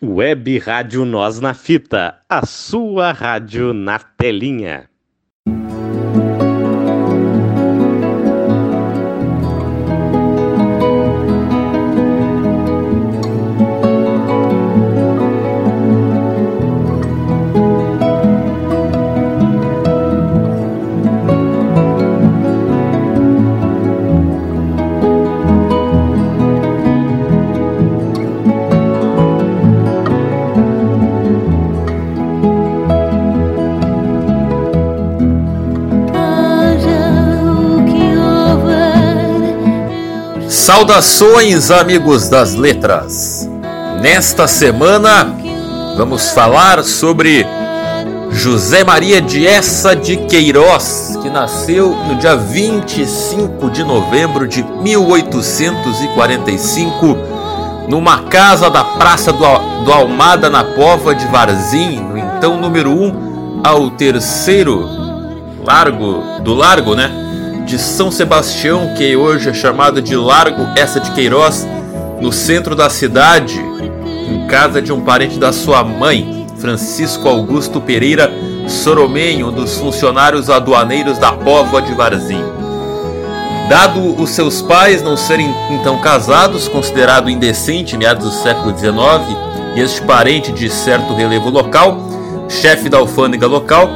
Web Rádio Nós na Fita, a sua rádio na telinha. Saudações, amigos das letras! Nesta semana vamos falar sobre José Maria de Essa de Queiroz, que nasceu no dia 25 de novembro de 1845, numa casa da Praça do, Almada, na Pova de Varzim, no então número 1 ao terceiro largo do largo, né? De São Sebastião, que hoje é chamado de Largo Essa de Queiroz, no centro da cidade, em casa de um parente da sua mãe, Francisco Augusto Pereira Soromenho, um dos funcionários aduaneiros da Póvoa de Varzim. Dado os seus pais não serem então casados, considerado indecente meados do século XIX, e este parente de certo relevo local, chefe da alfândega local,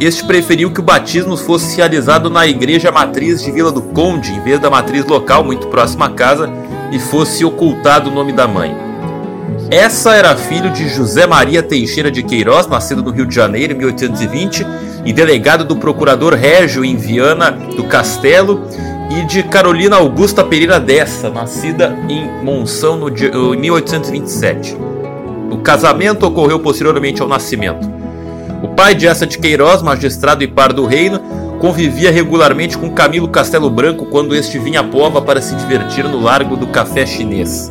este preferiu que o batismo fosse realizado na igreja matriz de Vila do Conde, em vez da matriz local muito próxima à casa, e fosse ocultado o nome da mãe. Essa era filho de José Maria Teixeira de Queiroz, nascido no Rio de Janeiro em 1820, e delegado do procurador Régio em Viana do Castelo, e de Carolina Augusta Pereira Dessa, nascida em Monção no, em 1827. O casamento ocorreu posteriormente ao nascimento. O pai de Essa de Queiroz, magistrado e par do reino, convivia regularmente com Camilo Castelo Branco quando este vinha à pova para se divertir no largo do café chinês.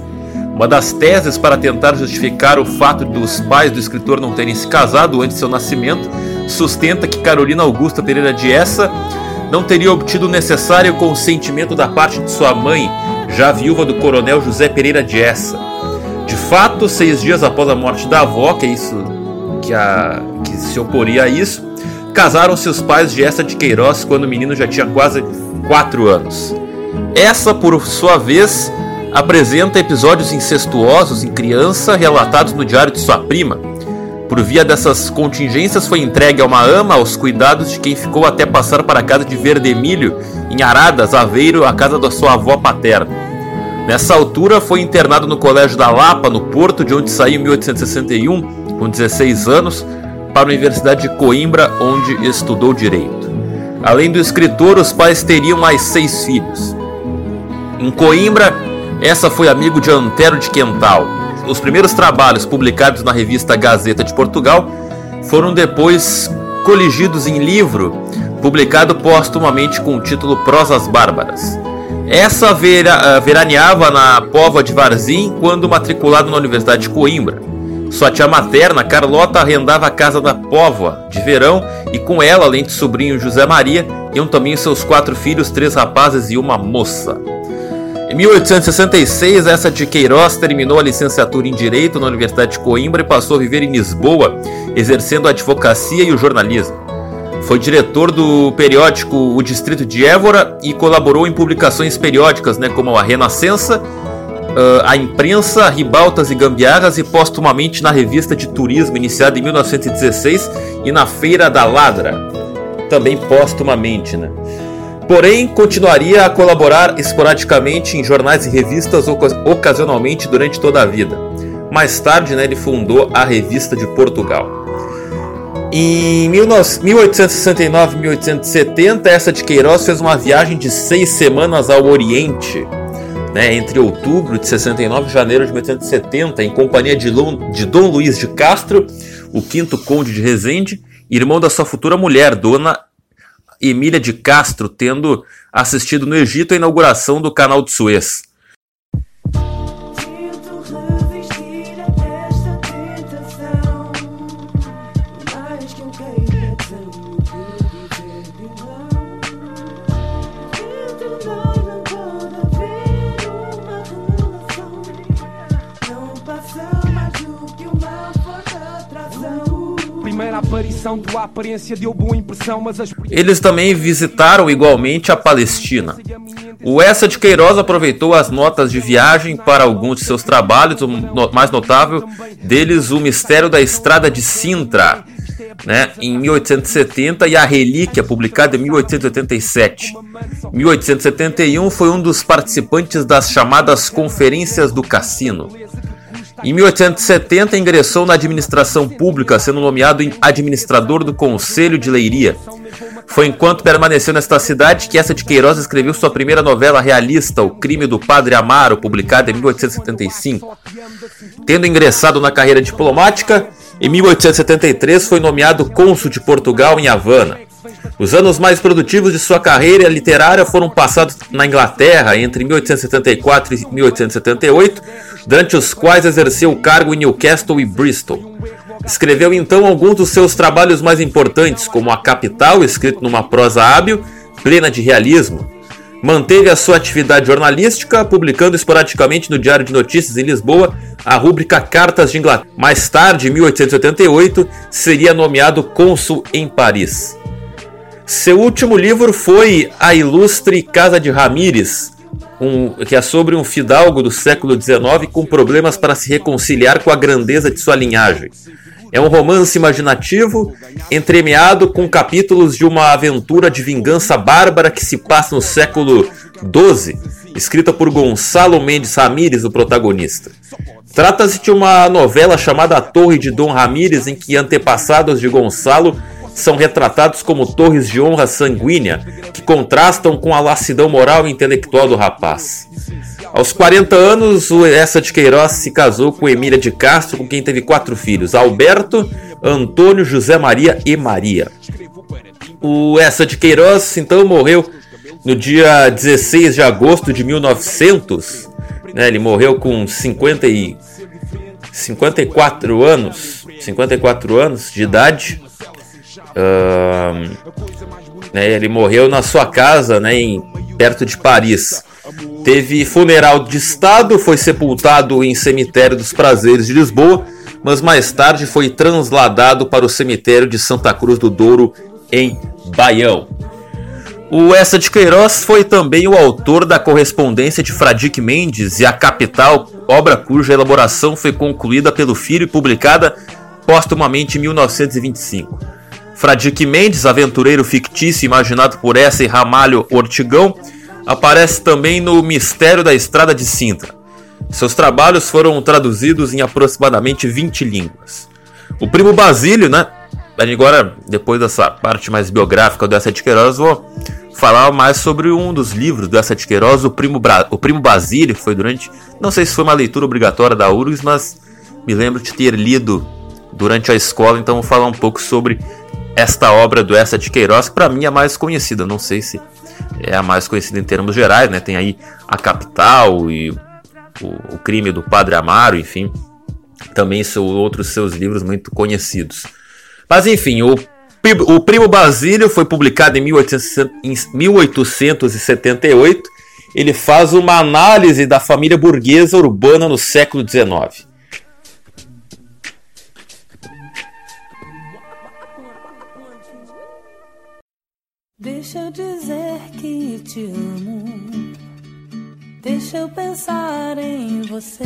Uma das teses para tentar justificar o fato dos pais do escritor não terem se casado antes de seu nascimento sustenta que Carolina Augusta Pereira de Essa não teria obtido o necessário consentimento da parte de sua mãe, já viúva do coronel José Pereira de Essa. De fato, seis dias após a morte da avó, que é isso que, a, que se oporia a isso, casaram seus pais de Essa de Queiroz quando o menino já tinha quase 4 anos. Essa, por sua vez, apresenta episódios incestuosos em criança relatados no diário de sua prima. Por via dessas contingências, foi entregue a uma ama aos cuidados de quem ficou até passar para a casa de Verdemilho, em Aradas, Aveiro, a casa da sua avó paterna. Nessa altura, foi internado no Colégio da Lapa, no Porto, de onde saiu em 1861 com 16 anos, para a Universidade de Coimbra, onde estudou direito. Além do escritor, os pais teriam mais seis filhos. Em Coimbra, essa foi amigo de Antero de Quental. Os primeiros trabalhos publicados na revista Gazeta de Portugal foram depois coligidos em livro, publicado póstumamente com o título Prosas Bárbaras. Essa vera, veraneava na Pova de Varzim quando matriculado na Universidade de Coimbra. Sua tia materna, Carlota, arrendava a casa da Póvoa de verão e com ela, além de sobrinho José Maria, iam também seus quatro filhos, três rapazes e uma moça. Em 1866, essa de Queiroz terminou a licenciatura em Direito na Universidade de Coimbra e passou a viver em Lisboa, exercendo a advocacia e o jornalismo. Foi diretor do periódico O Distrito de Évora e colaborou em publicações periódicas né, como a Renascença uh, a imprensa, ribaltas e gambiarras e postumamente na revista de turismo iniciada em 1916 e na Feira da Ladra, também postumamente, né? Porém, continuaria a colaborar esporadicamente em jornais e revistas ocasionalmente durante toda a vida. Mais tarde, né, ele fundou a Revista de Portugal. Em 1869-1870, essa de Queiroz fez uma viagem de seis semanas ao Oriente, né, entre outubro de 69 e janeiro de 1870, em companhia de, de Dom Luiz de Castro, o quinto conde de Resende, irmão da sua futura mulher, Dona Emília de Castro, tendo assistido no Egito a inauguração do Canal de Suez. Eles também visitaram igualmente a Palestina. O Essa de Queiroz aproveitou as notas de viagem para alguns de seus trabalhos, o mais notável deles, O Mistério da Estrada de Sintra, né, em 1870 e A Relíquia, publicada em 1887. 1871 foi um dos participantes das chamadas Conferências do Cassino. Em 1870 ingressou na administração pública, sendo nomeado administrador do Conselho de Leiria. Foi enquanto permaneceu nesta cidade que essa de Queiroz escreveu sua primeira novela realista, O Crime do Padre Amaro, publicada em 1875. Tendo ingressado na carreira diplomática, em 1873 foi nomeado cônsul de Portugal em Havana. Os anos mais produtivos de sua carreira literária foram passados na Inglaterra entre 1874 e 1878, durante os quais exerceu o cargo em Newcastle e Bristol. Escreveu então alguns dos seus trabalhos mais importantes, como A Capital, escrito numa prosa hábil, plena de realismo. Manteve a sua atividade jornalística, publicando esporadicamente no Diário de Notícias em Lisboa a rúbrica Cartas de Inglaterra. Mais tarde, em 1888, seria nomeado cônsul em Paris. Seu último livro foi A Ilustre Casa de Ramírez, um, que é sobre um fidalgo do século XIX com problemas para se reconciliar com a grandeza de sua linhagem. É um romance imaginativo, entremeado com capítulos de uma aventura de vingança bárbara que se passa no século XII, escrita por Gonçalo Mendes Ramírez, o protagonista. Trata-se de uma novela chamada A Torre de Dom Ramírez, em que antepassados de Gonçalo são retratados como torres de honra sanguínea, que contrastam com a lassidão moral e intelectual do rapaz. Aos 40 anos, o Essa de Queiroz se casou com Emília de Castro, com quem teve quatro filhos: Alberto, Antônio, José Maria e Maria. O Essa de Queiroz então morreu no dia 16 de agosto de 1900. Né, ele morreu com 50 e 54 anos, 54 anos de idade. Né, ele morreu na sua casa, né, em, perto de Paris. Teve funeral de Estado, foi sepultado em Cemitério dos Prazeres de Lisboa, mas mais tarde foi transladado para o cemitério de Santa Cruz do Douro, em Baião. O Essa de Queiroz foi também o autor da correspondência de Fradique Mendes e A Capital, obra cuja elaboração foi concluída pelo filho e publicada postumamente em 1925. Fradique Mendes, aventureiro fictício imaginado por e Ramalho Ortigão, aparece também no Mistério da Estrada de Sintra. Seus trabalhos foram traduzidos em aproximadamente 20 línguas. O primo Basílio, né? Agora, depois dessa parte mais biográfica do de Queiroz, vou falar mais sobre um dos livros do de Queiroz, o primo, Bra... o primo Basílio, que foi durante. Não sei se foi uma leitura obrigatória da URGS, mas me lembro de ter lido durante a escola, então vou falar um pouco sobre esta obra do Essa de Queiroz, que para mim é a mais conhecida. Não sei se é a mais conhecida em termos gerais, né? Tem aí a Capital e o, o Crime do Padre Amaro, enfim. Também são outros seus livros muito conhecidos. Mas enfim, o, o Primo Basílio foi publicado em, 1800, em 1878. Ele faz uma análise da família burguesa urbana no século XIX. Deixa eu dizer que te amo. Deixa eu pensar em você.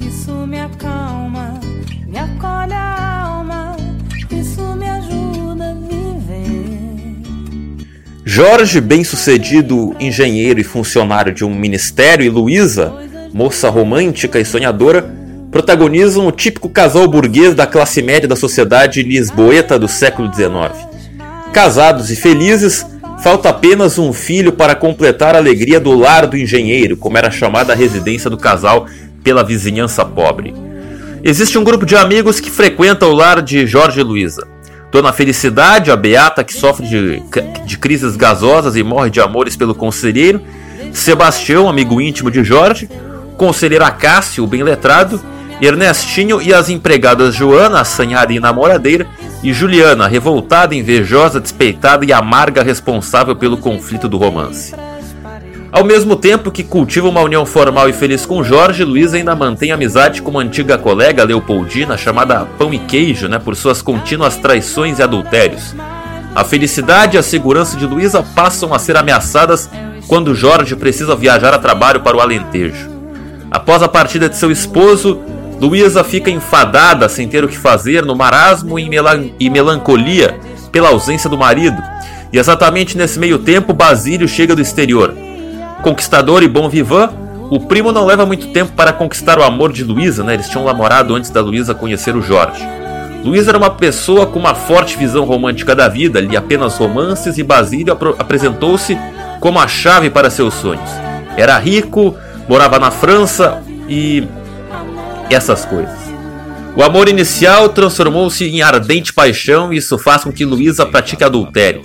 Isso me acalma, me acolhe a alma. Isso me ajuda a viver. Jorge, bem-sucedido engenheiro e funcionário de um ministério, e Luísa, moça romântica e sonhadora, protagonizam o típico casal burguês da classe média da sociedade lisboeta do século XIX. Casados e felizes, falta apenas um filho para completar a alegria do lar do engenheiro, como era chamada a residência do casal pela vizinhança pobre. Existe um grupo de amigos que frequenta o lar de Jorge e Luísa. Dona Felicidade, a beata que sofre de, de crises gasosas e morre de amores pelo conselheiro, Sebastião, amigo íntimo de Jorge, conselheiro Acácio, bem letrado, Ernestinho e as empregadas Joana, assanhada e namoradeira, e Juliana, revoltada, invejosa, despeitada e amarga responsável pelo conflito do romance. Ao mesmo tempo que cultiva uma união formal e feliz com Jorge, Luísa ainda mantém amizade com uma antiga colega Leopoldina, chamada Pão e Queijo, né, por suas contínuas traições e adultérios. A felicidade e a segurança de Luísa passam a ser ameaçadas quando Jorge precisa viajar a trabalho para o Alentejo. Após a partida de seu esposo, Luísa fica enfadada sem ter o que fazer, no marasmo e, melan e melancolia pela ausência do marido. E exatamente nesse meio tempo, Basílio chega do exterior. Conquistador e bom vivan, o primo não leva muito tempo para conquistar o amor de Luísa, né? Eles tinham namorado antes da Luísa conhecer o Jorge. Luísa era uma pessoa com uma forte visão romântica da vida, lia apenas romances e Basílio apresentou-se como a chave para seus sonhos. Era rico, morava na França e essas coisas. O amor inicial transformou-se em ardente paixão e isso faz com que Luísa pratique adultério.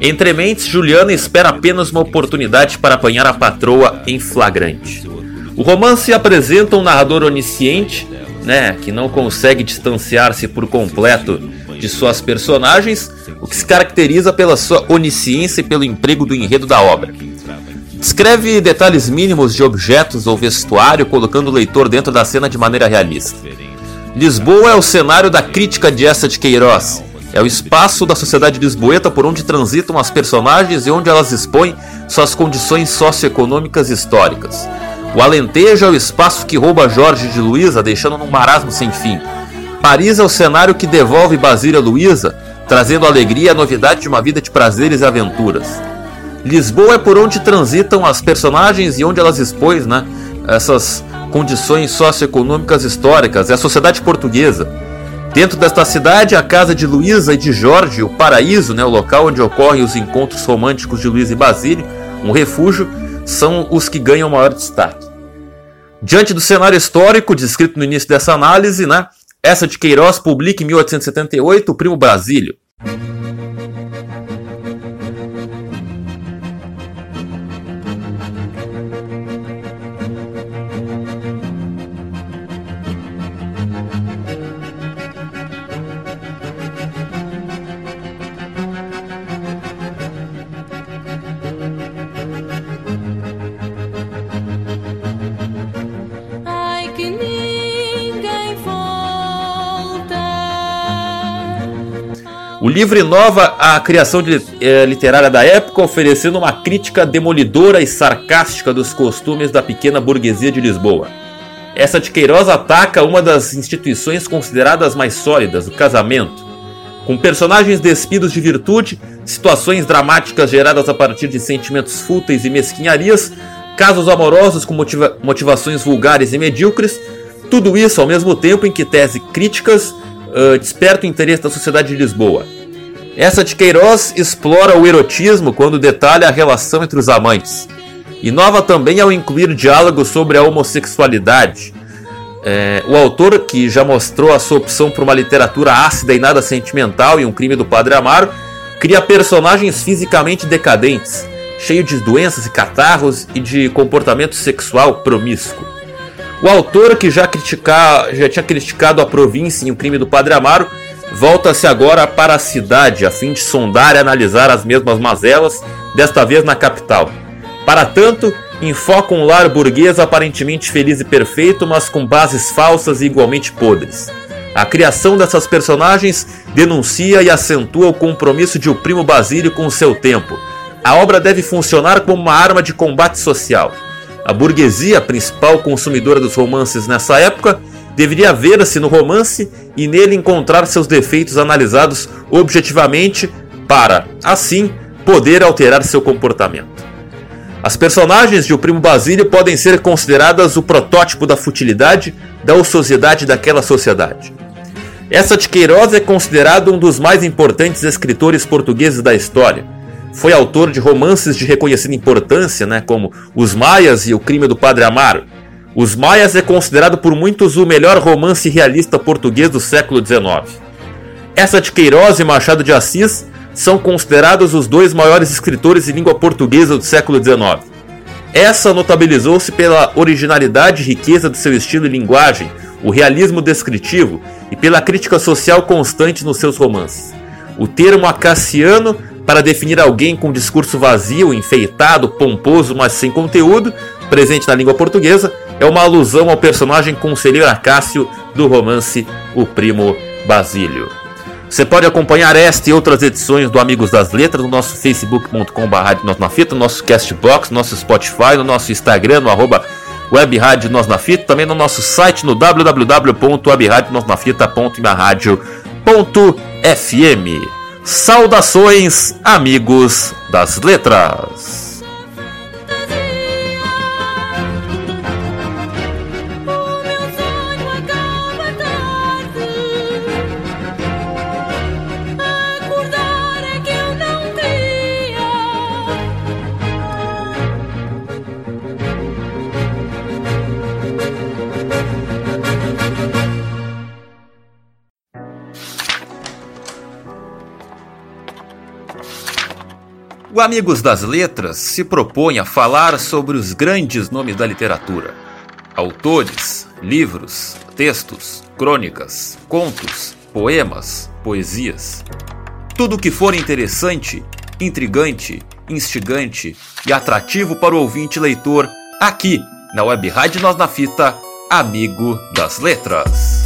Entre mentes, Juliana espera apenas uma oportunidade para apanhar a patroa em flagrante. O romance apresenta um narrador onisciente, né, que não consegue distanciar-se por completo de suas personagens, o que se caracteriza pela sua onisciência e pelo emprego do enredo da obra. Descreve detalhes mínimos de objetos ou vestuário, colocando o leitor dentro da cena de maneira realista. Lisboa é o cenário da crítica de essa de Queiroz. É o espaço da sociedade lisboeta por onde transitam as personagens e onde elas expõem suas condições socioeconômicas históricas. O Alentejo é o espaço que rouba Jorge de Luísa, deixando num marasmo sem fim. Paris é o cenário que devolve Basília Luísa, trazendo alegria e a novidade de uma vida de prazeres e aventuras. Lisboa é por onde transitam as personagens e onde elas expõem né, essas condições socioeconômicas históricas, é a sociedade portuguesa. Dentro desta cidade, a casa de Luísa e de Jorge, o paraíso, né, o local onde ocorrem os encontros românticos de Luísa e Basílio, um refúgio, são os que ganham maior destaque. Diante do cenário histórico descrito no início dessa análise, né, essa de Queiroz publica em 1878 o Primo Basílio. O livro inova a criação de, eh, literária da época, oferecendo uma crítica demolidora e sarcástica dos costumes da pequena burguesia de Lisboa. Essa de Queiroz ataca uma das instituições consideradas mais sólidas, o casamento. Com personagens despidos de virtude, situações dramáticas geradas a partir de sentimentos fúteis e mesquinharias, casos amorosos com motiva motivações vulgares e medíocres, tudo isso ao mesmo tempo em que tese críticas uh, desperta o interesse da sociedade de Lisboa. Essa de Queiroz explora o erotismo quando detalha a relação entre os amantes. Inova também ao incluir diálogos sobre a homossexualidade. É, o autor, que já mostrou a sua opção por uma literatura ácida e nada sentimental e um crime do Padre Amaro, cria personagens fisicamente decadentes, cheios de doenças e catarros e de comportamento sexual promíscuo. O autor, que já, critica, já tinha criticado a província em O Crime do Padre Amaro, volta-se agora para a cidade a fim de sondar e analisar as mesmas mazelas, desta vez na capital. Para tanto, enfoca um lar burguês aparentemente feliz e perfeito, mas com bases falsas e igualmente podres. A criação dessas personagens denuncia e acentua o compromisso de o primo Basílio com o seu tempo. A obra deve funcionar como uma arma de combate social. A burguesia, principal consumidora dos romances nessa época, deveria ver-se no romance e nele encontrar seus defeitos analisados objetivamente para, assim, poder alterar seu comportamento. As personagens de O Primo Basílio podem ser consideradas o protótipo da futilidade, da ociosidade daquela sociedade. Essa de Queiroz é considerado um dos mais importantes escritores portugueses da história. Foi autor de romances de reconhecida importância, né, como Os Maias e O Crime do Padre Amaro, os Maias é considerado por muitos o melhor romance realista português do século XIX. Essa de Queiroz e Machado de Assis são considerados os dois maiores escritores de língua portuguesa do século XIX. Essa notabilizou-se pela originalidade e riqueza de seu estilo e linguagem, o realismo descritivo e pela crítica social constante nos seus romances. O termo acaciano para definir alguém com discurso vazio, enfeitado, pomposo, mas sem conteúdo, presente na língua portuguesa, é uma alusão ao personagem conselheiro Acácio do romance O Primo Basílio. Você pode acompanhar esta e outras edições do Amigos das Letras no nosso facebook.com.br na fita, no nosso Castbox, no nosso Spotify, no nosso Instagram, no arroba Nós na Fita, também no nosso site no www.webradionosnafita.minharadio.fm. Saudações, amigos das letras! O Amigos das Letras se propõe a falar sobre os grandes nomes da literatura. Autores, livros, textos, crônicas, contos, poemas, poesias. Tudo que for interessante, intrigante, instigante e atrativo para o ouvinte leitor, aqui na Web Rádio Nós na Fita, Amigo das Letras.